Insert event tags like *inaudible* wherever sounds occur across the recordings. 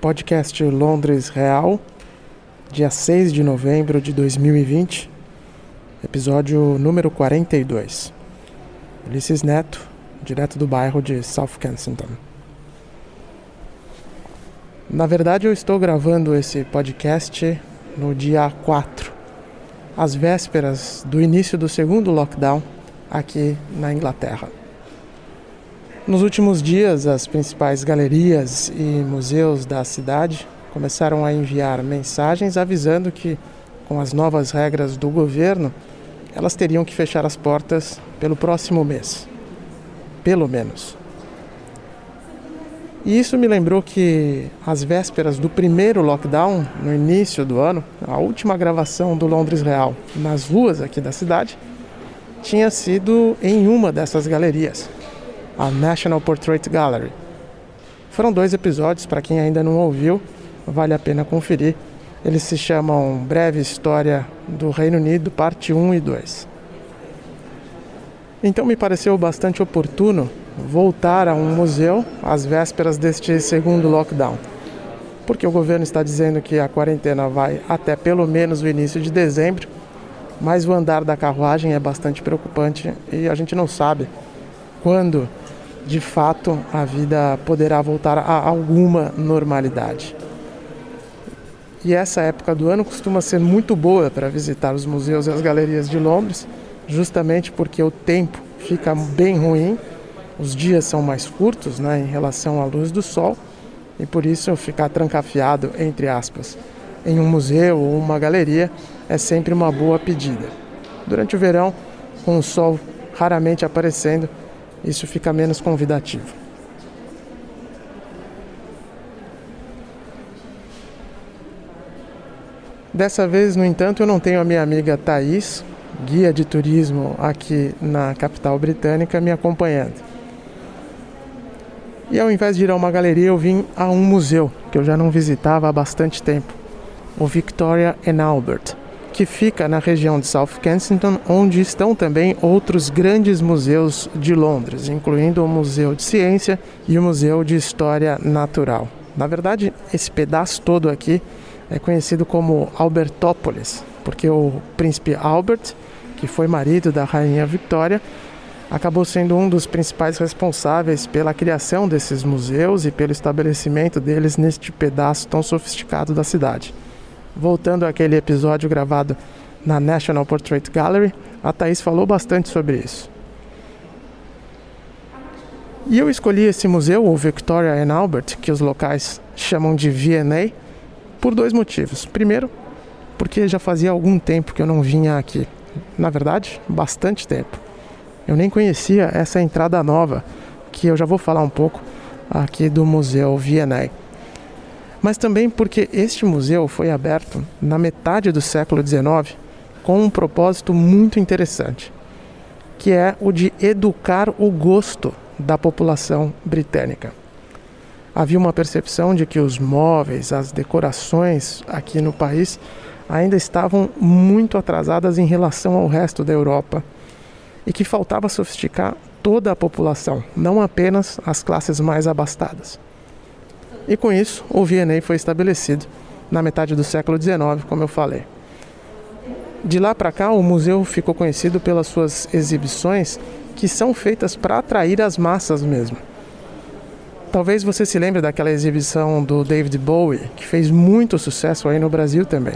Podcast Londres Real, dia 6 de novembro de 2020, episódio número 42. Ulisses Neto, direto do bairro de South Kensington. Na verdade, eu estou gravando esse podcast no dia 4, às vésperas do início do segundo lockdown aqui na Inglaterra. Nos últimos dias, as principais galerias e museus da cidade começaram a enviar mensagens avisando que, com as novas regras do governo, elas teriam que fechar as portas pelo próximo mês. Pelo menos. E isso me lembrou que, às vésperas do primeiro lockdown, no início do ano, a última gravação do Londres Real nas ruas aqui da cidade tinha sido em uma dessas galerias a National Portrait Gallery. Foram dois episódios, para quem ainda não ouviu, vale a pena conferir. Eles se chamam Breve História do Reino Unido, parte 1 e 2. Então me pareceu bastante oportuno voltar a um museu às vésperas deste segundo lockdown. Porque o governo está dizendo que a quarentena vai até pelo menos o início de dezembro, mas o andar da carruagem é bastante preocupante e a gente não sabe quando de fato a vida poderá voltar a alguma normalidade. E essa época do ano costuma ser muito boa para visitar os museus e as galerias de Londres, justamente porque o tempo fica bem ruim, os dias são mais curtos né, em relação à luz do sol, e por isso ficar trancafiado, entre aspas, em um museu ou uma galeria é sempre uma boa pedida. Durante o verão, com o sol raramente aparecendo, isso fica menos convidativo. Dessa vez, no entanto, eu não tenho a minha amiga Thaís, guia de turismo aqui na capital britânica, me acompanhando. E ao invés de ir a uma galeria, eu vim a um museu que eu já não visitava há bastante tempo, o Victoria and Albert que fica na região de South Kensington, onde estão também outros grandes museus de Londres, incluindo o Museu de Ciência e o Museu de História Natural. Na verdade, esse pedaço todo aqui é conhecido como Albertópolis, porque o príncipe Albert, que foi marido da rainha Victoria, acabou sendo um dos principais responsáveis pela criação desses museus e pelo estabelecimento deles neste pedaço tão sofisticado da cidade. Voltando àquele episódio gravado na National Portrait Gallery, a Thaís falou bastante sobre isso. E eu escolhi esse museu, o Victoria and Albert, que os locais chamam de V&A, por dois motivos. Primeiro, porque já fazia algum tempo que eu não vinha aqui. Na verdade, bastante tempo. Eu nem conhecia essa entrada nova, que eu já vou falar um pouco aqui do Museu V&A mas também porque este museu foi aberto na metade do século XIX com um propósito muito interessante, que é o de educar o gosto da população britânica. Havia uma percepção de que os móveis, as decorações aqui no país ainda estavam muito atrasadas em relação ao resto da Europa e que faltava sofisticar toda a população, não apenas as classes mais abastadas. E com isso, o V&A foi estabelecido na metade do século XIX, como eu falei. De lá para cá, o museu ficou conhecido pelas suas exibições que são feitas para atrair as massas mesmo. Talvez você se lembre daquela exibição do David Bowie, que fez muito sucesso aí no Brasil também.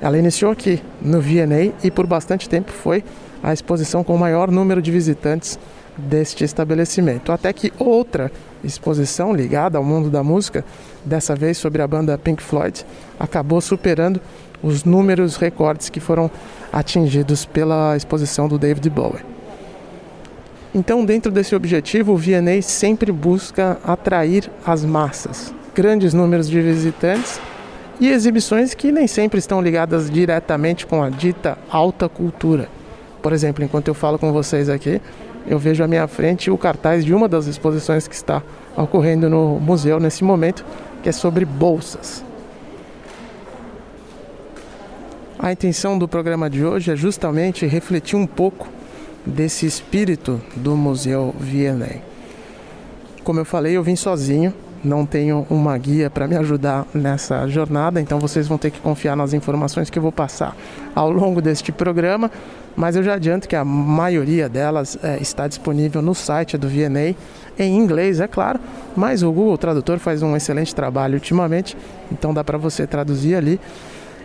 Ela iniciou aqui, no V&A, e por bastante tempo foi a exposição com o maior número de visitantes deste estabelecimento. Até que outra exposição ligada ao mundo da música, dessa vez sobre a banda Pink Floyd, acabou superando os números recordes que foram atingidos pela exposição do David Bowie. Então, dentro desse objetivo, o V&A sempre busca atrair as massas, grandes números de visitantes e exibições que nem sempre estão ligadas diretamente com a dita alta cultura. Por exemplo, enquanto eu falo com vocês aqui, eu vejo à minha frente o cartaz de uma das exposições que está ocorrendo no museu nesse momento, que é sobre bolsas. A intenção do programa de hoje é justamente refletir um pouco desse espírito do Museu V&A. Como eu falei, eu vim sozinho, não tenho uma guia para me ajudar nessa jornada, então vocês vão ter que confiar nas informações que eu vou passar ao longo deste programa. Mas eu já adianto que a maioria delas é, está disponível no site do VNA, em inglês, é claro, mas o Google Tradutor faz um excelente trabalho ultimamente, então dá para você traduzir ali.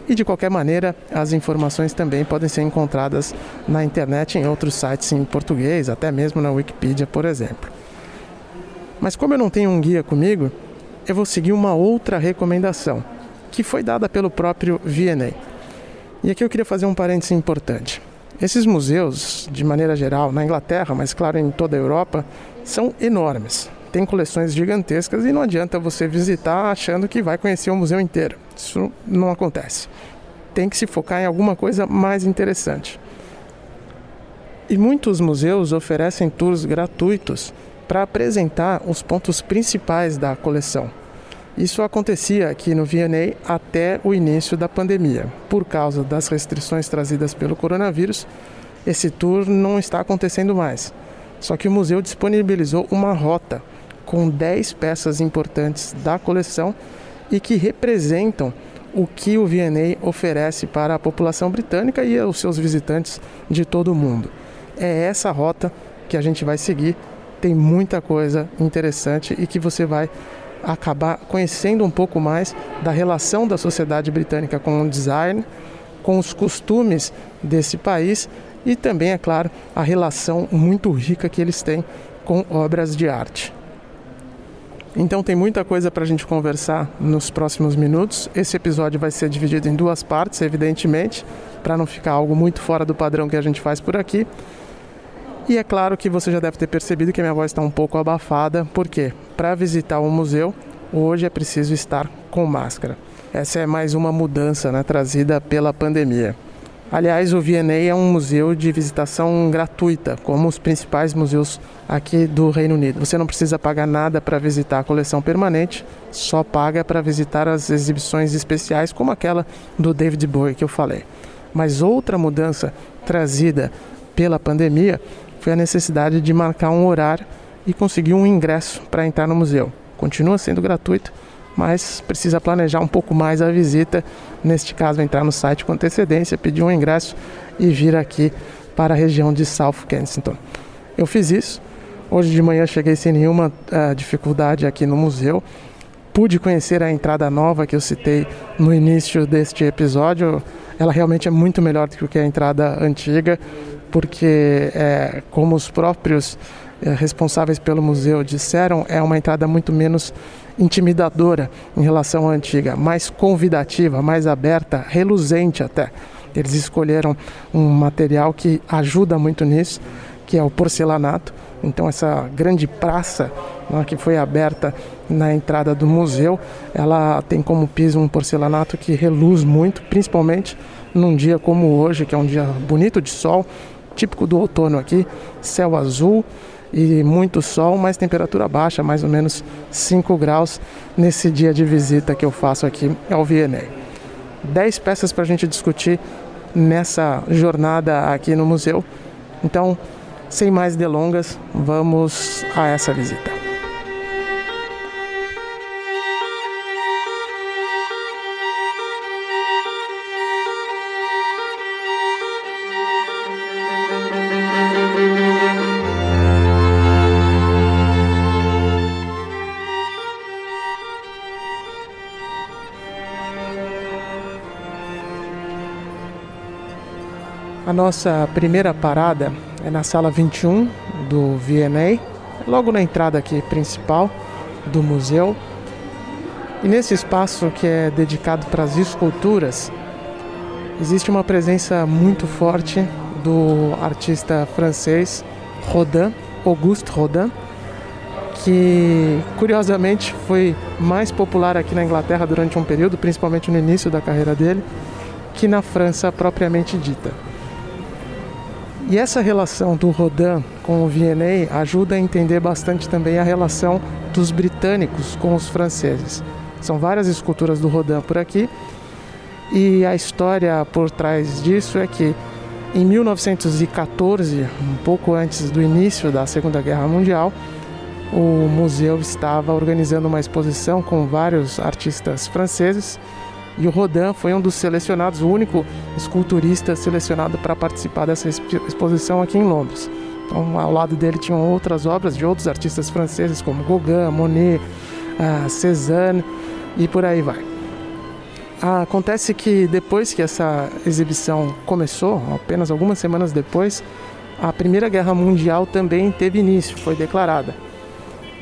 E de qualquer maneira, as informações também podem ser encontradas na internet em outros sites em português, até mesmo na Wikipedia, por exemplo. Mas como eu não tenho um guia comigo, eu vou seguir uma outra recomendação, que foi dada pelo próprio VNA. E aqui eu queria fazer um parêntese importante. Esses museus, de maneira geral, na Inglaterra, mas claro em toda a Europa, são enormes. Tem coleções gigantescas e não adianta você visitar achando que vai conhecer o museu inteiro. Isso não acontece. Tem que se focar em alguma coisa mais interessante. E muitos museus oferecem tours gratuitos para apresentar os pontos principais da coleção. Isso acontecia aqui no V&A até o início da pandemia. Por causa das restrições trazidas pelo coronavírus, esse tour não está acontecendo mais. Só que o museu disponibilizou uma rota com 10 peças importantes da coleção e que representam o que o V&A oferece para a população britânica e aos seus visitantes de todo o mundo. É essa rota que a gente vai seguir tem muita coisa interessante e que você vai acabar conhecendo um pouco mais da relação da sociedade britânica com o design, com os costumes desse país e também, é claro, a relação muito rica que eles têm com obras de arte. Então tem muita coisa para a gente conversar nos próximos minutos. Esse episódio vai ser dividido em duas partes, evidentemente, para não ficar algo muito fora do padrão que a gente faz por aqui. E é claro que você já deve ter percebido que a minha voz está um pouco abafada, porque para visitar um museu, hoje é preciso estar com máscara. Essa é mais uma mudança né, trazida pela pandemia. Aliás, o V&A é um museu de visitação gratuita, como os principais museus aqui do Reino Unido. Você não precisa pagar nada para visitar a coleção permanente, só paga para visitar as exibições especiais, como aquela do David Bowie que eu falei. Mas outra mudança trazida pela pandemia foi a necessidade de marcar um horário e conseguir um ingresso para entrar no museu. Continua sendo gratuito, mas precisa planejar um pouco mais a visita. Neste caso, entrar no site com antecedência, pedir um ingresso e vir aqui para a região de South Kensington. Eu fiz isso. Hoje de manhã cheguei sem nenhuma uh, dificuldade aqui no museu. Pude conhecer a entrada nova que eu citei no início deste episódio. Ela realmente é muito melhor do que a entrada antiga porque, é, como os próprios responsáveis pelo museu disseram, é uma entrada muito menos intimidadora em relação à antiga, mais convidativa, mais aberta, reluzente até. Eles escolheram um material que ajuda muito nisso, que é o porcelanato. Então essa grande praça né, que foi aberta na entrada do museu, ela tem como piso um porcelanato que reluz muito, principalmente num dia como hoje, que é um dia bonito de sol, típico do outono aqui, céu azul e muito sol, mas temperatura baixa, mais ou menos 5 graus nesse dia de visita que eu faço aqui ao VNA. 10 peças para a gente discutir nessa jornada aqui no museu. Então, sem mais delongas, vamos a essa visita. Nossa primeira parada é na sala 21 do VNA, logo na entrada aqui principal do museu. E nesse espaço que é dedicado para as esculturas, existe uma presença muito forte do artista francês Rodin, Auguste Rodin, que curiosamente foi mais popular aqui na Inglaterra durante um período, principalmente no início da carreira dele, que na França propriamente dita. E essa relação do Rodin com o Viennet ajuda a entender bastante também a relação dos britânicos com os franceses. São várias esculturas do Rodin por aqui e a história por trás disso é que Em 1914, um pouco antes do início da Segunda Guerra Mundial, o museu estava organizando uma exposição com vários artistas franceses e o Rodin foi um dos selecionados, o único esculturista selecionado para participar dessa exposição aqui em Londres. Então, ao lado dele tinham outras obras de outros artistas franceses, como Gauguin, Monet, uh, Cézanne e por aí vai. Ah, acontece que depois que essa exibição começou, apenas algumas semanas depois, a Primeira Guerra Mundial também teve início, foi declarada.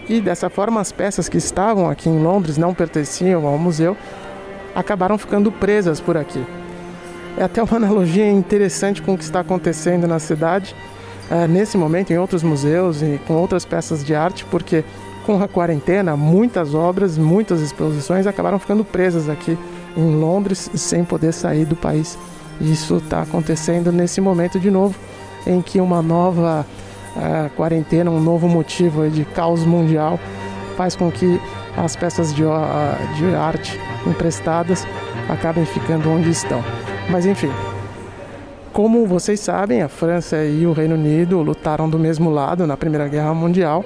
E dessa forma, as peças que estavam aqui em Londres não pertenciam ao museu, acabaram ficando presas por aqui. É até uma analogia interessante com o que está acontecendo na cidade, é, nesse momento, em outros museus e com outras peças de arte, porque com a quarentena, muitas obras, muitas exposições acabaram ficando presas aqui em Londres sem poder sair do país. Isso está acontecendo nesse momento de novo, em que uma nova uh, quarentena, um novo motivo de caos mundial faz com que as peças de, de arte emprestadas acabem ficando onde estão. Mas enfim, como vocês sabem, a França e o Reino Unido lutaram do mesmo lado na Primeira Guerra Mundial.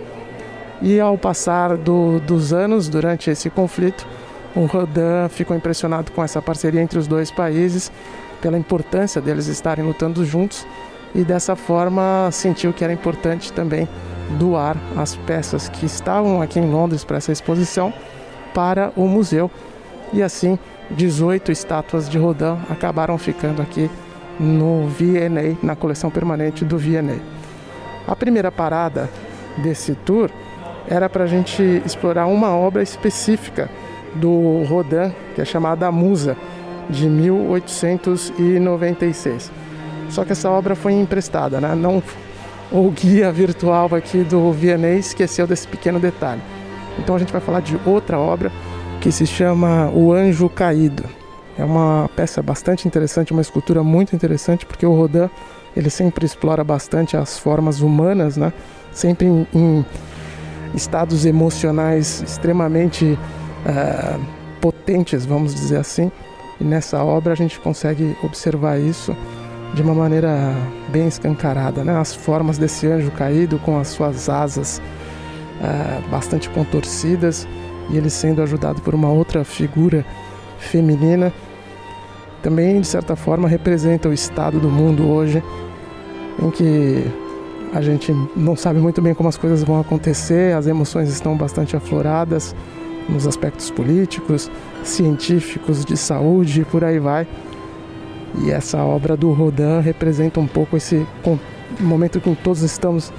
E ao passar do, dos anos durante esse conflito, o Rodin ficou impressionado com essa parceria entre os dois países, pela importância deles estarem lutando juntos, e dessa forma sentiu que era importante também doar as peças que estavam aqui em Londres para essa exposição para o museu. E assim, 18 estátuas de Rodin acabaram ficando aqui no V&A, na coleção permanente do V&A. A primeira parada desse tour era para a gente explorar uma obra específica do Rodin, que é chamada A Musa, de 1896. Só que essa obra foi emprestada, né? Não, o guia virtual aqui do V&A esqueceu desse pequeno detalhe. Então a gente vai falar de outra obra que se chama O Anjo Caído. É uma peça bastante interessante, uma escultura muito interessante, porque o Rodin ele sempre explora bastante as formas humanas, né? Sempre em, em estados emocionais extremamente uh, potentes, vamos dizer assim. E nessa obra a gente consegue observar isso de uma maneira bem escancarada, né? As formas desse anjo caído com as suas asas uh, bastante contorcidas e ele sendo ajudado por uma outra figura feminina, também de certa forma representa o estado do mundo hoje, em que a gente não sabe muito bem como as coisas vão acontecer, as emoções estão bastante afloradas nos aspectos políticos, científicos, de saúde e por aí vai. E essa obra do Rodin representa um pouco esse momento em que todos estamos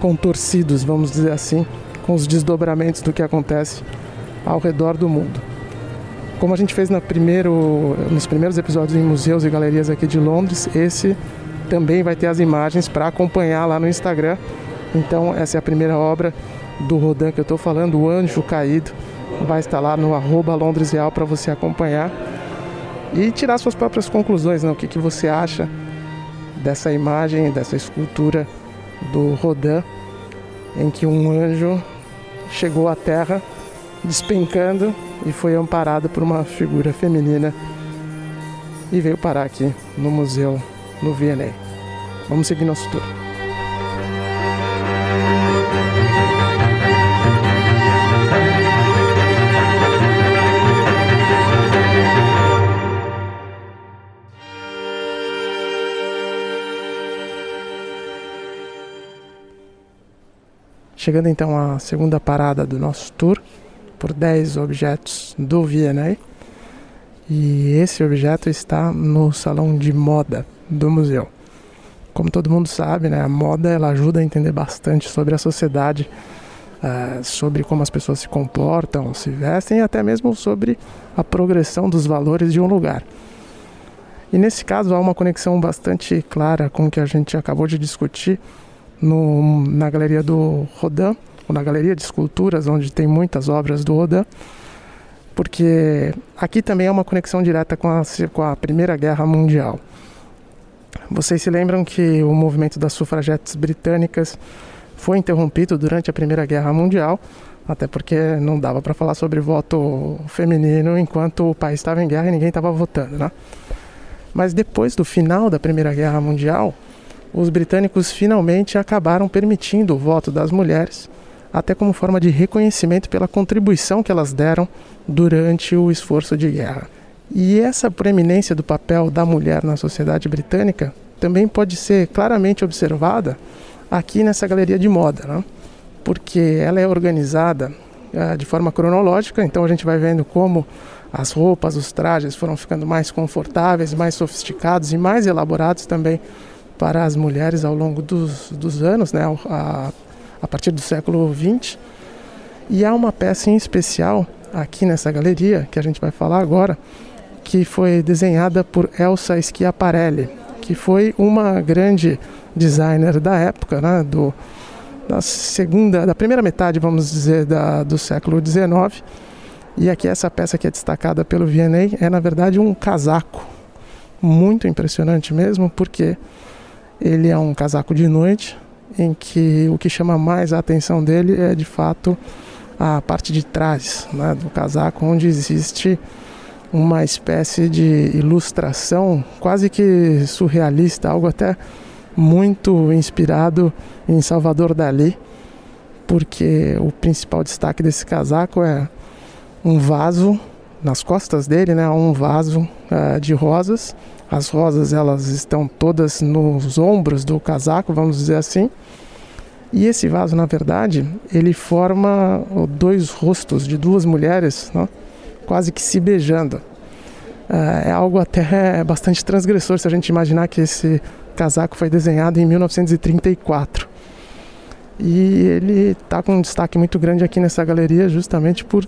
contorcidos, vamos dizer assim, com os desdobramentos do que acontece ao redor do mundo. Como a gente fez primeiro, nos primeiros episódios em museus e galerias aqui de Londres, esse também vai ter as imagens para acompanhar lá no Instagram. Então, essa é a primeira obra do Rodin que eu estou falando, O Anjo Caído. Vai estar lá no arroba Londres Real para você acompanhar e tirar suas próprias conclusões. Né? O que, que você acha dessa imagem, dessa escultura do Rodin, em que um anjo chegou à Terra despencando e foi amparado por uma figura feminina e veio parar aqui no museu no V&A. Vamos seguir nosso tour. Chegando então à segunda parada do nosso tour, por 10 objetos do V&A. E esse objeto está no salão de moda do museu. Como todo mundo sabe, né, a moda ela ajuda a entender bastante sobre a sociedade, uh, sobre como as pessoas se comportam, se vestem e até mesmo sobre a progressão dos valores de um lugar. E nesse caso há uma conexão bastante clara com o que a gente acabou de discutir no, na galeria do Rodin, ou na galeria de esculturas, onde tem muitas obras do Rodin, porque aqui também é uma conexão direta com a, com a Primeira Guerra Mundial. Vocês se lembram que o movimento das sufragetes britânicas foi interrompido durante a Primeira Guerra Mundial, até porque não dava para falar sobre voto feminino enquanto o país estava em guerra e ninguém estava votando, né? Mas depois do final da Primeira Guerra Mundial, os britânicos finalmente acabaram permitindo o voto das mulheres, até como forma de reconhecimento pela contribuição que elas deram durante o esforço de guerra. E essa proeminência do papel da mulher na sociedade britânica também pode ser claramente observada aqui nessa galeria de moda, né? porque ela é organizada uh, de forma cronológica, então a gente vai vendo como as roupas, os trajes foram ficando mais confortáveis, mais sofisticados e mais elaborados também para as mulheres ao longo dos, dos anos, né? a, a partir do século XX. E há uma peça em especial aqui nessa galeria, que a gente vai falar agora, que foi desenhada por Elsa Schiaparelli, que foi uma grande designer da época, né, do, da segunda, da primeira metade, vamos dizer, da, do século XIX. E aqui essa peça que é destacada pelo V&A é na verdade um casaco muito impressionante mesmo, porque ele é um casaco de noite em que o que chama mais a atenção dele é de fato a parte de trás né, do casaco, onde existe uma espécie de ilustração quase que surrealista, algo até muito inspirado em Salvador Dali, porque o principal destaque desse casaco é um vaso nas costas dele, né, um vaso uh, de rosas. As rosas elas estão todas nos ombros do casaco, vamos dizer assim. E esse vaso, na verdade, ele forma dois rostos de duas mulheres, né? quase que se beijando. É, é algo até bastante transgressor se a gente imaginar que esse casaco foi desenhado em 1934. E ele está com um destaque muito grande aqui nessa galeria justamente por,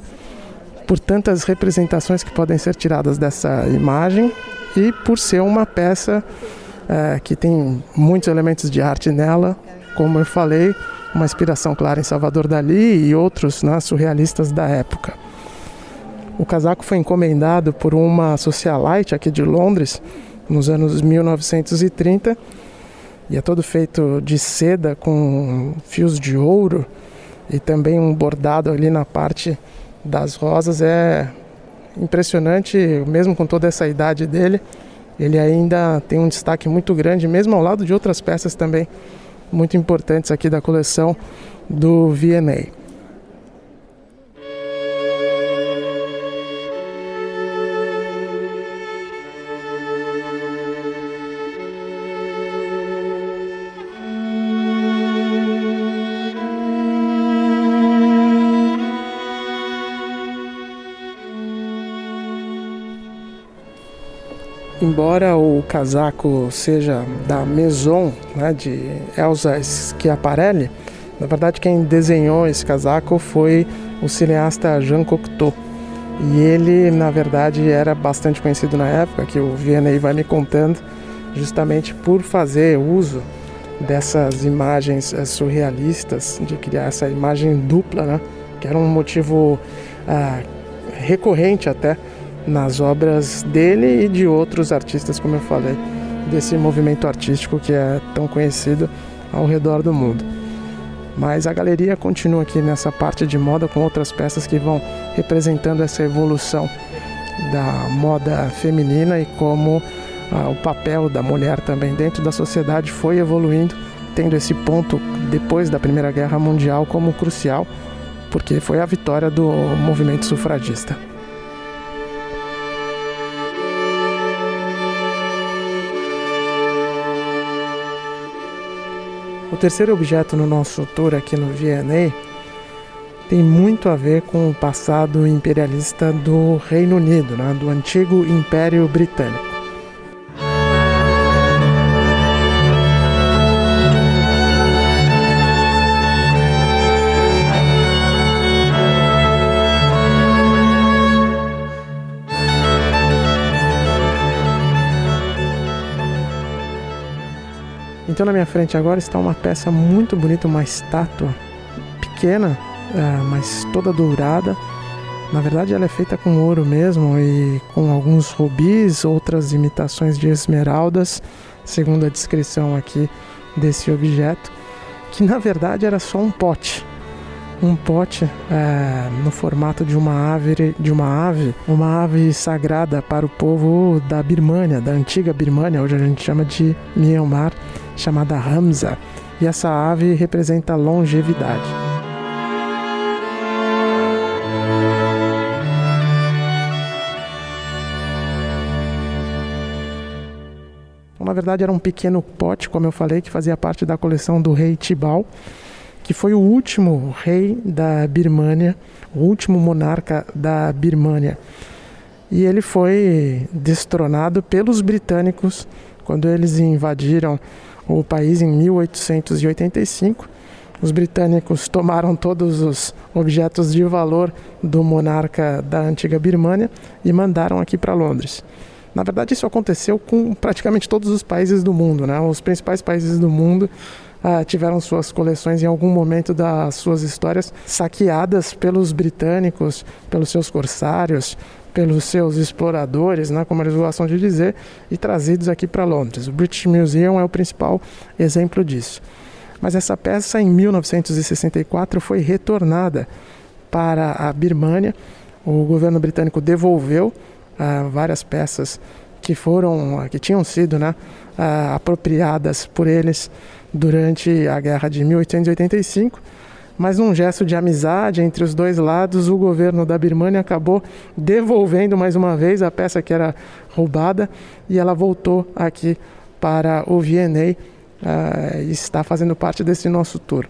por tantas representações que podem ser tiradas dessa imagem e por ser uma peça é, que tem muitos elementos de arte nela, como eu falei, uma inspiração clara em Salvador Dali e outros né, surrealistas da época. O casaco foi encomendado por uma socialite aqui de Londres nos anos 1930 e é todo feito de seda com fios de ouro e também um bordado ali na parte das rosas. É impressionante, mesmo com toda essa idade dele, ele ainda tem um destaque muito grande, mesmo ao lado de outras peças também muito importantes aqui da coleção do V&A. Embora o casaco seja da Maison, né, de Elsa Schiaparelli, na verdade quem desenhou esse casaco foi o cineasta Jean Cocteau. E ele, na verdade, era bastante conhecido na época, que o Vianney vai me contando, justamente por fazer uso dessas imagens eh, surrealistas, de criar essa imagem dupla, né? que era um motivo ah, recorrente até nas obras dele e de outros artistas, como eu falei, desse movimento artístico que é tão conhecido ao redor do mundo. Mas a galeria continua aqui nessa parte de moda com outras peças que vão representando essa evolução da moda feminina e como ah, o papel da mulher também dentro da sociedade foi evoluindo, tendo esse ponto depois da Primeira Guerra Mundial como crucial, porque foi a vitória do movimento sufragista. O terceiro objeto no nosso tour aqui no V&A tem muito a ver com o passado imperialista do Reino Unido, né, do antigo Império Britânico. Na minha frente agora está uma peça muito bonita, uma estátua pequena, é, mas toda dourada. Na verdade ela é feita com ouro mesmo e com alguns rubis, outras imitações de esmeraldas, segundo a descrição aqui desse objeto, que na verdade era só um pote. um pote é, no formato de uma ave, de uma ave, uma ave sagrada para o povo da Birmânia, da antiga Birmânia, hoje a gente chama de Myanmar, chamada Hamza. E essa ave representa longevidade. Na verdade, era um pequeno pote, como eu falei, que fazia parte da coleção do rei Tibau que foi o último rei da Birmânia, o último monarca da Birmânia. E ele foi destronado pelos britânicos quando eles invadiram o país em 1885. Os britânicos tomaram todos os objetos de valor do monarca da antiga Birmânia e mandaram aqui para Londres. Na verdade, isso aconteceu com praticamente todos os países do mundo, né? Os principais países do mundo ah, tiveram suas coleções em algum momento das suas histórias saqueadas pelos britânicos, pelos seus corsários, pelos seus exploradores, né, como eles gostam de dizer, e trazidos aqui para Londres. O British Museum é o principal exemplo disso. Mas essa peça, em 1964, foi retornada para a Birmânia. O governo britânico devolveu ah, várias peças que foram, que tinham sido, né, ah, apropriadas por eles durante a guerra de 1885, mas num gesto de amizade entre os dois lados, o governo da Birmânia acabou devolvendo mais uma vez a peça que era roubada e ela voltou aqui para o VNA uh, e está fazendo parte desse nosso tour.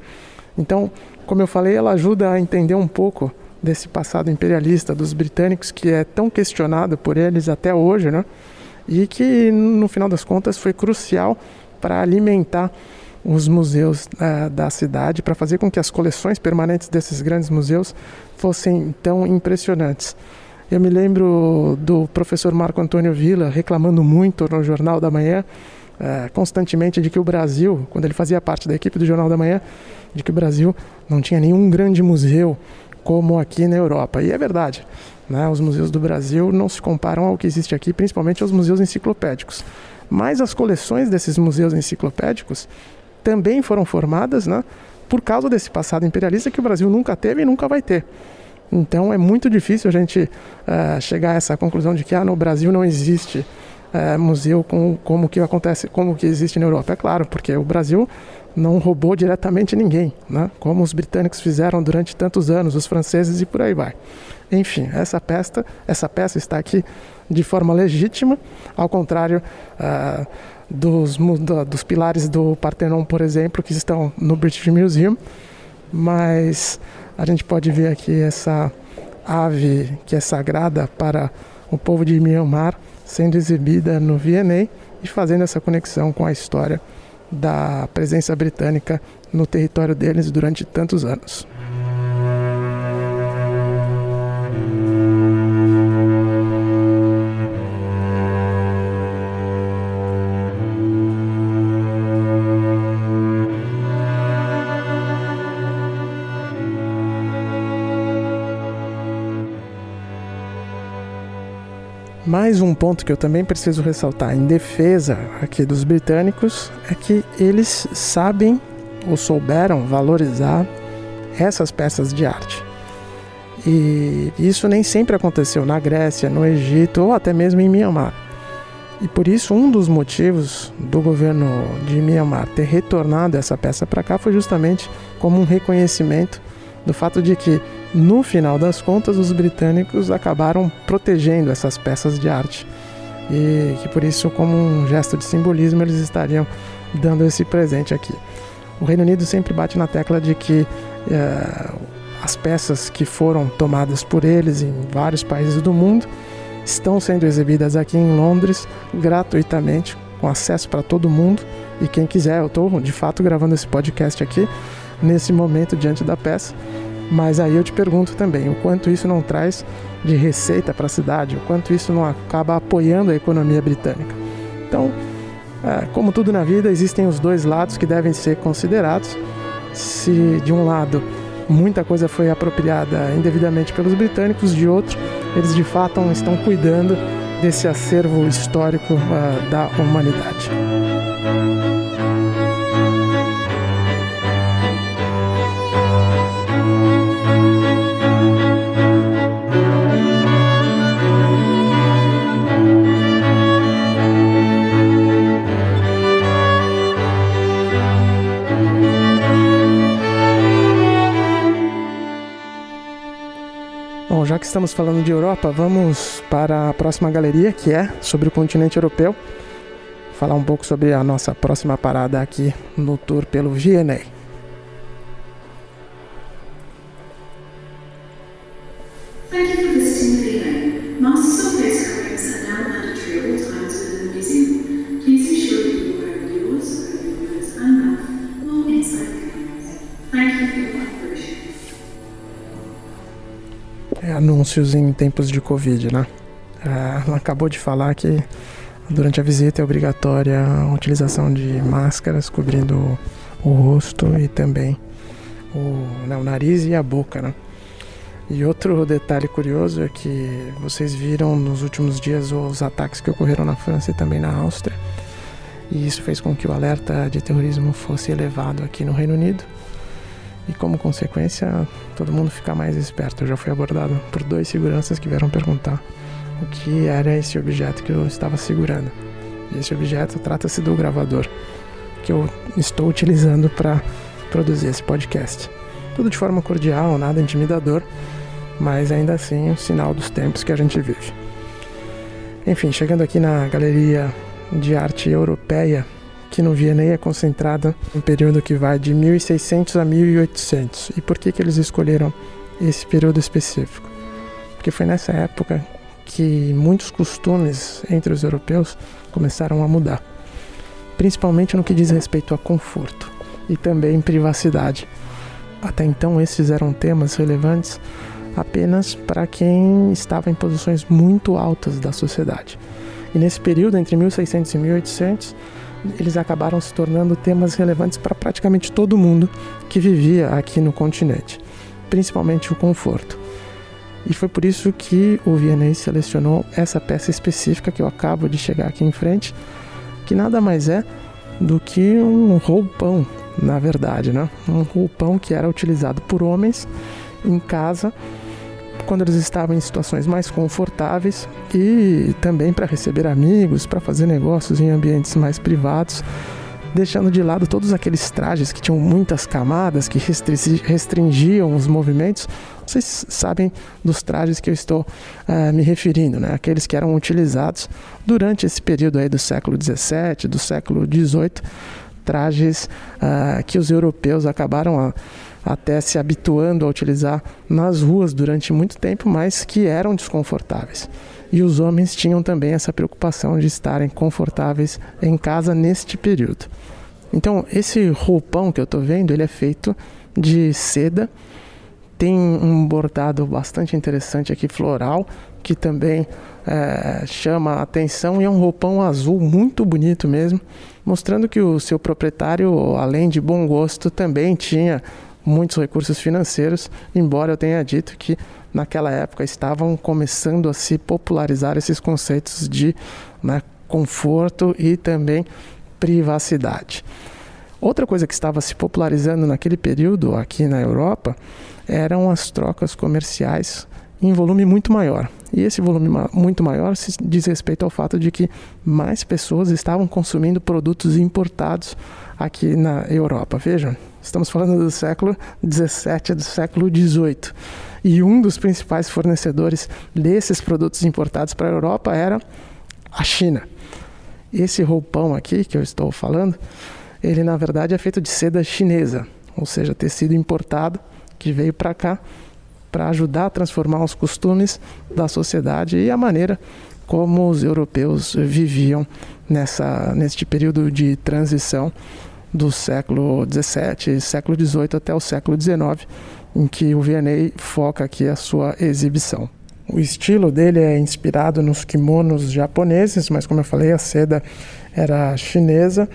Então, como eu falei, ela ajuda a entender um pouco desse passado imperialista dos britânicos que é tão questionado por eles até hoje, né? E que no final das contas foi crucial para alimentar os museus uh, da cidade para fazer com que as coleções permanentes desses grandes museus fossem tão impressionantes. Eu me lembro do professor Marco Antônio Villa reclamando muito no Jornal da Manhã, uh, constantemente, de que o Brasil, quando ele fazia parte da equipe do Jornal da Manhã, de que o Brasil não tinha nenhum grande museu como aqui na Europa. E é verdade. Né? Os museus do Brasil não se comparam ao que existe aqui, principalmente aos museus enciclopédicos. Mas as coleções desses museus enciclopédicos também foram formadas né, por causa desse passado imperialista que o Brasil nunca teve e nunca vai ter. Então é muito difícil a gente uh, chegar a essa conclusão de que ah, no Brasil não existe uh, museu com, como que acontece, como que existe na Europa. É claro, porque o Brasil não roubou diretamente ninguém, né? como os britânicos fizeram durante tantos anos, os franceses e por aí vai. Enfim, essa peça, essa peça está aqui de forma legítima, ao contrário uh, dos, dos pilares do Partenon, por exemplo, que estão no British Museum, mas a gente pode ver aqui essa ave que é sagrada para o povo de Myanmar sendo exibida no V&A e fazendo essa conexão com a história da presença britânica no território deles durante tantos anos. Mais um ponto que eu também preciso ressaltar em defesa aqui dos britânicos é que eles sabem ou souberam valorizar essas peças de arte. E isso nem sempre aconteceu na Grécia, no Egito ou até mesmo em Myanmar. E por isso, um dos motivos do governo de Myanmar ter retornado essa peça para cá foi justamente como um reconhecimento do fato de que no final das contas, os britânicos acabaram protegendo essas peças de arte e que por isso, como um gesto de simbolismo, eles estariam dando esse presente aqui. O Reino Unido sempre bate na tecla de que uh, as peças que foram tomadas por eles em vários países do mundo estão sendo exibidas aqui em Londres gratuitamente, com acesso para todo mundo. E quem quiser, eu estou de fato gravando esse podcast aqui nesse momento diante da peça. Mas aí eu te pergunto também, o quanto isso não traz de receita para a cidade, o quanto isso não acaba apoiando a economia britânica. Então, é, como tudo na vida, existem os dois lados que devem ser considerados. Se de um lado muita coisa foi apropriada indevidamente pelos britânicos, de outro, eles de fato estão cuidando desse acervo histórico uh, da humanidade. Que estamos falando de Europa, vamos para a próxima galeria, que é sobre o continente europeu. Falar um pouco sobre a nossa próxima parada aqui no tour pelo V&A. Anúncios em tempos de Covid, né? É, ela acabou de falar que durante a visita é obrigatória a utilização de máscaras cobrindo o rosto e também o, né, o nariz e a boca, né? E outro detalhe curioso é que vocês viram nos últimos dias os ataques que ocorreram na França e também na Áustria. E isso fez com que o alerta de terrorismo fosse elevado aqui no Reino Unido e como consequência todo mundo fica mais esperto. Eu já fui abordado por dois seguranças que vieram perguntar o que era esse objeto que eu estava segurando. Esse objeto trata-se do gravador que eu estou utilizando para produzir esse podcast. Tudo de forma cordial, nada intimidador, mas ainda assim um sinal dos tempos que a gente vive. Enfim, chegando aqui na Galeria de Arte Europeia que no Vianney é concentrada um período que vai de 1600 a 1800. E por que, que eles escolheram esse período específico? Porque foi nessa época que muitos costumes entre os europeus começaram a mudar, principalmente no que diz respeito a conforto e também privacidade. Até então, esses eram temas relevantes apenas para quem estava em posições muito altas da sociedade. E nesse período, entre 1600 e 1800, eles acabaram se tornando temas relevantes para praticamente todo mundo que vivia aqui no continente, principalmente o conforto. E foi por isso que o Vianney selecionou essa peça específica que eu acabo de chegar aqui em frente, que nada mais é do que um roupão, na verdade, né? Um roupão que era utilizado por homens em casa quando eles estavam em situações mais confortáveis e também para receber amigos, para fazer negócios em ambientes mais privados, deixando de lado todos aqueles trajes que tinham muitas camadas, que restringiam os movimentos. Vocês sabem dos trajes que eu estou uh, me referindo, né? aqueles que eram utilizados durante esse período aí do século XVII, do século XVIII, trajes uh, que os europeus acabaram a até se habituando a utilizar nas ruas durante muito tempo, mas que eram desconfortáveis. E os homens tinham também essa preocupação de estarem confortáveis em casa neste período. Então, esse roupão que eu estou vendo, ele é feito de seda, tem um bordado bastante interessante aqui, floral, que também é, chama a atenção e é um roupão azul muito bonito mesmo, mostrando que o seu proprietário, além de bom gosto, também tinha muitos recursos financeiros, embora eu tenha dito que naquela época estavam começando a se popularizar esses conceitos de né, conforto e também privacidade. Outra coisa que estava se popularizando naquele período aqui na Europa eram as trocas comerciais em volume muito maior. E esse volume muito maior se diz respeito ao fato de que mais pessoas estavam consumindo produtos importados aqui na Europa. Vejam, estamos falando do século 17 do século 18. E um dos principais fornecedores desses produtos importados para a Europa era a China. Esse roupão aqui que eu estou falando, ele na verdade é feito de seda chinesa, ou seja, tecido importado que veio para cá para ajudar a transformar os costumes da sociedade e a maneira como os europeus viviam nessa, neste período de transição do século XVII, século XVIII até o século XIX, em que o Vianney foca aqui a sua exibição. O estilo dele é inspirado nos kimonos japoneses, mas como eu falei, a seda era chinesa.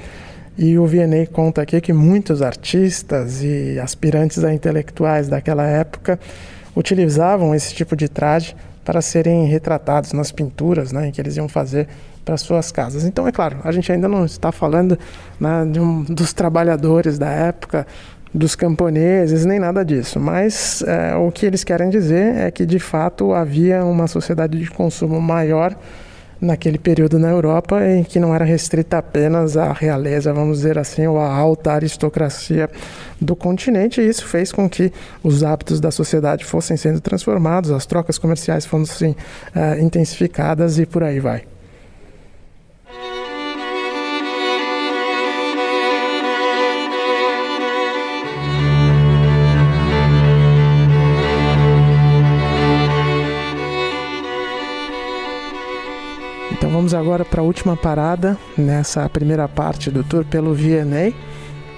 E o Vianney conta aqui que muitos artistas e aspirantes a intelectuais daquela época utilizavam esse tipo de traje para serem retratados nas pinturas né, que eles iam fazer para suas casas. Então, é claro, a gente ainda não está falando né, um, dos trabalhadores da época, dos camponeses, nem nada disso. Mas é, o que eles querem dizer é que, de fato, havia uma sociedade de consumo maior naquele período na Europa em que não era restrita apenas à realeza, vamos dizer assim, ou à alta aristocracia do continente, e isso fez com que os hábitos da sociedade fossem sendo transformados, as trocas comerciais fossem uh, intensificadas e por aí vai. Vamos agora para a última parada nessa primeira parte do tour pelo V&A,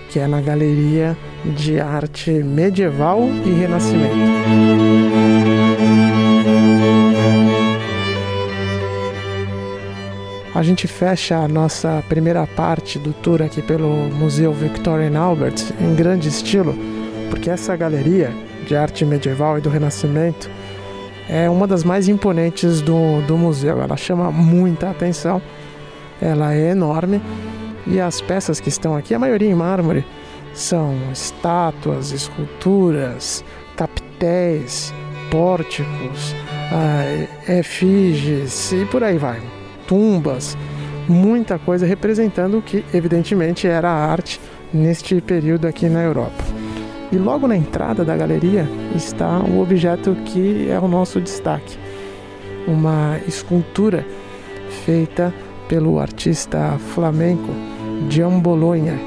que é na Galeria de Arte Medieval e Renascimento. A gente fecha a nossa primeira parte do tour aqui pelo Museu Victorian Albert em grande estilo, porque essa galeria de arte medieval e do Renascimento é uma das mais imponentes do, do museu. Ela chama muita atenção, ela é enorme e as peças que estão aqui, a maioria em mármore, são estátuas, esculturas, capitéis, pórticos, ah, efígies e por aí vai. Tumbas, muita coisa representando o que, evidentemente, era a arte neste período aqui na Europa. E logo na entrada da galeria está o objeto que é o nosso destaque: uma escultura feita pelo artista flamenco Gian Bologna,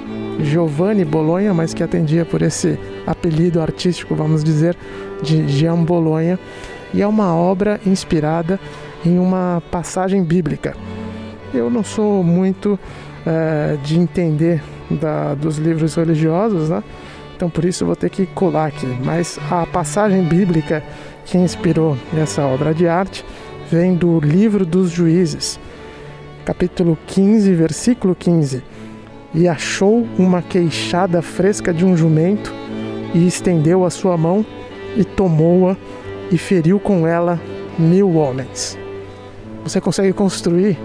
Giovanni Bologna, mas que atendia por esse apelido artístico, vamos dizer, de Gian Bologna, e é uma obra inspirada em uma passagem bíblica. Eu não sou muito uh, de entender da, dos livros religiosos, né? Então por isso vou ter que colar aqui. Mas a passagem bíblica que inspirou essa obra de arte vem do livro dos Juízes, capítulo 15, versículo 15. E achou uma queixada fresca de um jumento, e estendeu a sua mão, e tomou-a, e feriu com ela mil homens. Você consegue construir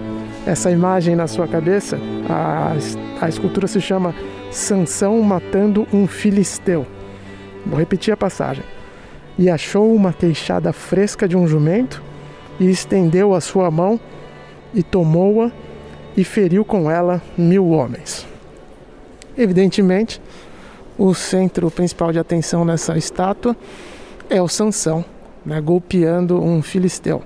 essa imagem na sua cabeça? A, a escultura se chama Sansão matando um filisteu. Vou repetir a passagem. E achou uma queixada fresca de um jumento, e estendeu a sua mão, e tomou-a, e feriu com ela mil homens. Evidentemente, o centro principal de atenção nessa estátua é o Sansão, né, golpeando um filisteu.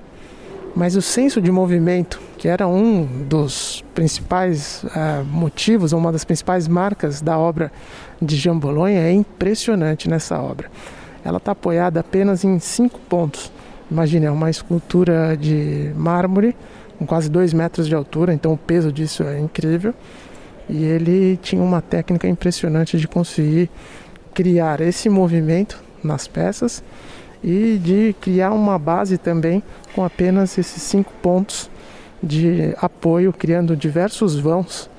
Mas o senso de movimento, que era um dos principais uh, motivos, uma das principais marcas da obra de Jean Bologna, é impressionante nessa obra. Ela está apoiada apenas em cinco pontos. Imagine, é uma escultura de mármore com quase dois metros de altura, então o peso disso é incrível. E ele tinha uma técnica impressionante de conseguir criar esse movimento nas peças e de criar uma base também com apenas esses cinco pontos de apoio, criando diversos vãos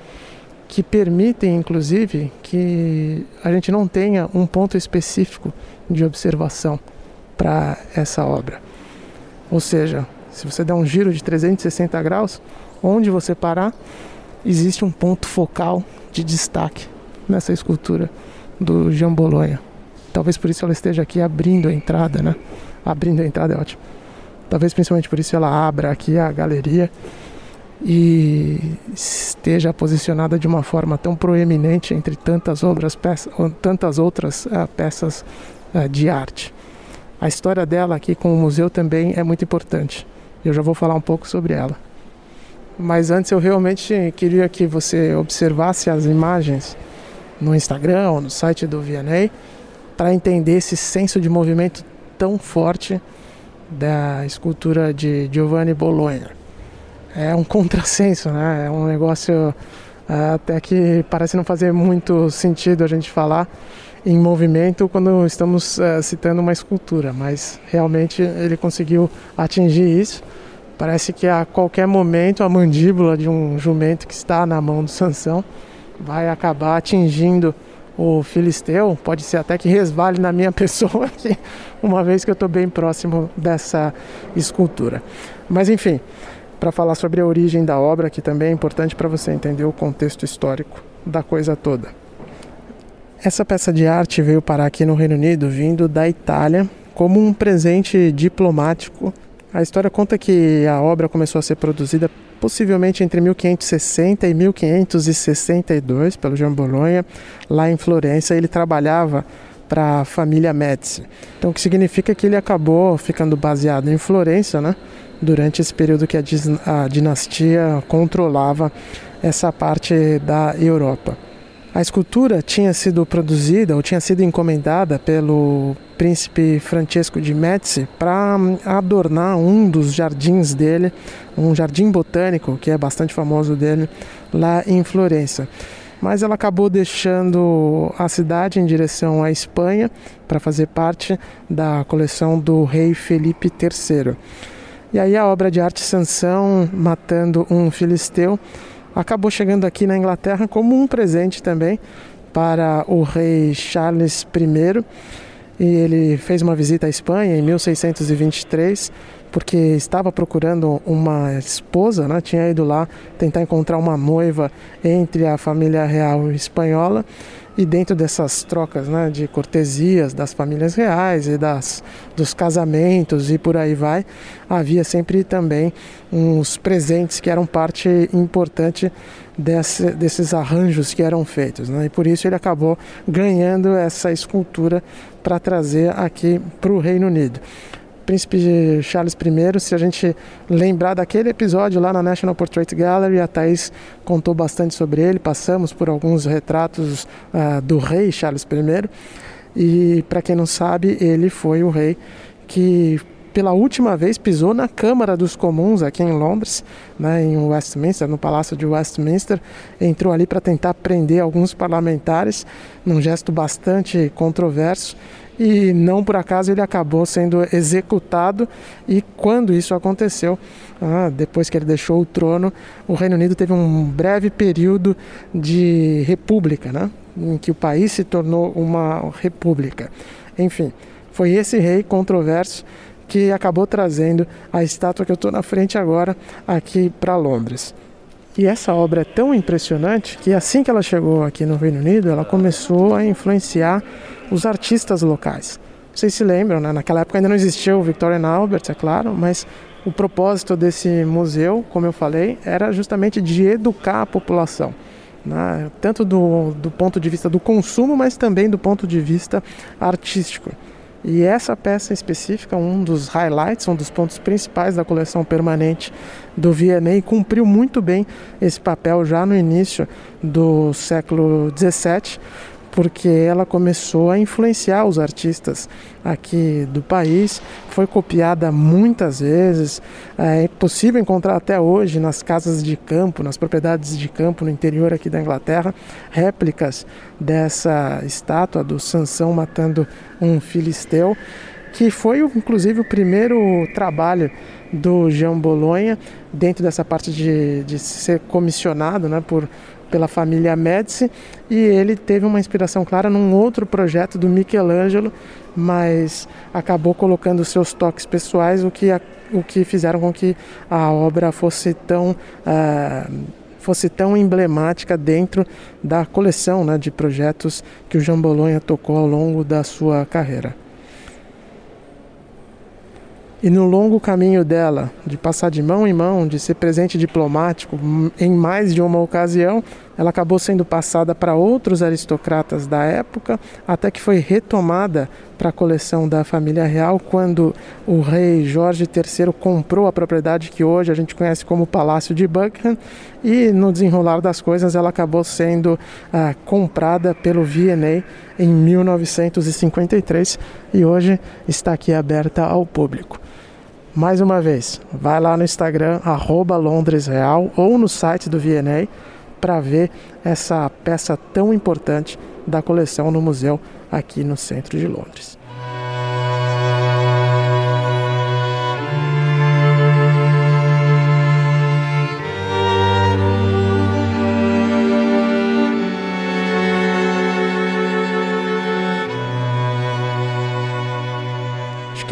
que permitem, inclusive, que a gente não tenha um ponto específico de observação para essa obra. Ou seja, se você der um giro de 360 graus, onde você parar, existe um ponto focal de destaque nessa escultura do Jean Bolonha. Talvez por isso ela esteja aqui abrindo a entrada, né? Abrindo a entrada é ótimo. Talvez principalmente por isso ela abra aqui a galeria e esteja posicionada de uma forma tão proeminente entre tantas outras peças, tantas outras uh, peças uh, de arte. A história dela aqui com o museu também é muito importante. Eu já vou falar um pouco sobre ela. Mas antes eu realmente queria que você observasse as imagens no Instagram ou no site do VNA para entender esse senso de movimento tão forte da escultura de Giovanni Bologna. É um *laughs* contrassenso, né? É um negócio é, até que parece não fazer muito sentido a gente falar em movimento quando estamos uh, citando uma escultura, mas realmente ele conseguiu atingir isso. Parece que a qualquer momento a mandíbula de um jumento que está na mão do Sansão vai acabar atingindo o filisteu, pode ser até que resvale na minha *laughs* pessoa aqui, uma vez que eu estou bem próximo dessa escultura. Mas enfim, para falar sobre a origem da obra, que também é importante para você entender o contexto histórico da coisa toda. Essa peça de arte veio parar aqui no Reino Unido, vindo da Itália, como um presente diplomático A história conta que a obra começou a ser produzida possivelmente entre 1560 e 1562 pelo Jean Bolonha, lá em Florença. Ele trabalhava para a família Médici. Então, o que significa que ele acabou ficando baseado em Florença, né? Durante esse período que a, a dinastia controlava essa parte da Europa. A escultura tinha sido produzida ou tinha sido encomendada pelo príncipe Francesco de Médici para hum, adornar um dos jardins dele, um jardim botânico que é bastante famoso dele lá em Florença. Mas ela acabou deixando a cidade em direção à Espanha para fazer parte da coleção do rei Felipe III. E aí a obra de arte Sansão matando um filisteu acabou chegando aqui na Inglaterra como um presente também para o rei Charles I. E ele fez uma visita à Espanha em 1623 porque estava procurando uma esposa, né? tinha ido lá tentar encontrar uma noiva entre a família real espanhola e dentro dessas trocas né, de cortesias das famílias reais e das, dos casamentos e por aí vai, havia sempre também uns presentes que eram parte importante desse, desses arranjos que eram feitos. Né? E por isso ele acabou ganhando essa escultura para trazer aqui para o Reino Unido. Príncipe Charles I, se a gente lembrar daquele episódio lá na National Portrait Gallery, a Thais contou bastante sobre ele, passamos por alguns retratos uh, do rei Charles I. E para quem não sabe, ele foi o rei que pela última vez pisou na Câmara dos Comuns aqui em Londres, né, em Westminster, no Palácio de Westminster. Entrou ali para tentar prender alguns parlamentares, num gesto bastante controverso e não por acaso ele acabou sendo executado. E quando isso aconteceu, ah, depois que ele deixou o trono, o Reino Unido teve um breve período de república, né? em que o país se tornou uma república. Enfim, foi esse rei controverso que acabou trazendo a estátua que eu estou na frente agora aqui para Londres. E essa obra é tão impressionante que assim que ela chegou aqui no Reino Unido, ela começou a influenciar os artistas locais. Vocês se lembram, né? naquela época ainda não existia o Victorian Albert, é claro, mas o propósito desse museu, como eu falei, era justamente de educar a população. Né? Tanto do, do ponto de vista do consumo, mas também do ponto de vista artístico. E essa peça específica, um dos highlights, um dos pontos principais da coleção permanente do V&A, cumpriu muito bem esse papel já no início do século XVII, porque ela começou a influenciar os artistas aqui do país, foi copiada muitas vezes, é possível encontrar até hoje nas casas de campo, nas propriedades de campo no interior aqui da Inglaterra, réplicas dessa estátua do Sansão matando um filisteu, que foi inclusive o primeiro trabalho do Jean Bolonha dentro dessa parte de, de ser comissionado né, por pela família Médici e ele teve uma inspiração clara num outro projeto do Michelangelo, mas acabou colocando seus toques pessoais, o que, o que fizeram com que a obra fosse tão uh, fosse tão emblemática dentro da coleção né, de projetos que o Jean Bolonha tocou ao longo da sua carreira. E no longo caminho dela, de passar de mão em mão, de ser presente diplomático em mais de uma ocasião, ela acabou sendo passada para outros aristocratas da época, até que foi retomada para a coleção da família real quando o rei Jorge III comprou a propriedade que hoje a gente conhece como Palácio de Buckingham e no desenrolar das coisas ela acabou sendo ah, comprada pelo V&A em 1953 e hoje está aqui aberta ao público. Mais uma vez, vai lá no Instagram, arroba Londres Real, ou no site do VNA para ver essa peça tão importante da coleção no museu aqui no centro de Londres.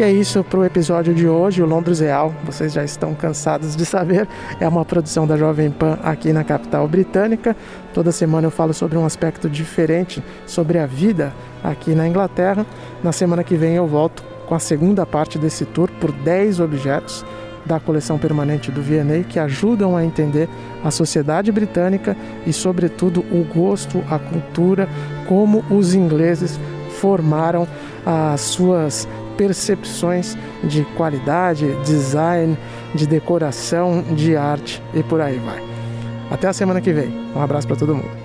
Que é isso para o episódio de hoje. O Londres Real, vocês já estão cansados de saber, é uma produção da Jovem Pan aqui na capital britânica. Toda semana eu falo sobre um aspecto diferente sobre a vida aqui na Inglaterra. Na semana que vem eu volto com a segunda parte desse tour por 10 objetos da coleção permanente do V&A que ajudam a entender a sociedade britânica e, sobretudo, o gosto, a cultura, como os ingleses formaram as suas percepções de qualidade, design, de decoração, de arte e por aí vai. Até a semana que vem. Um abraço para todo mundo.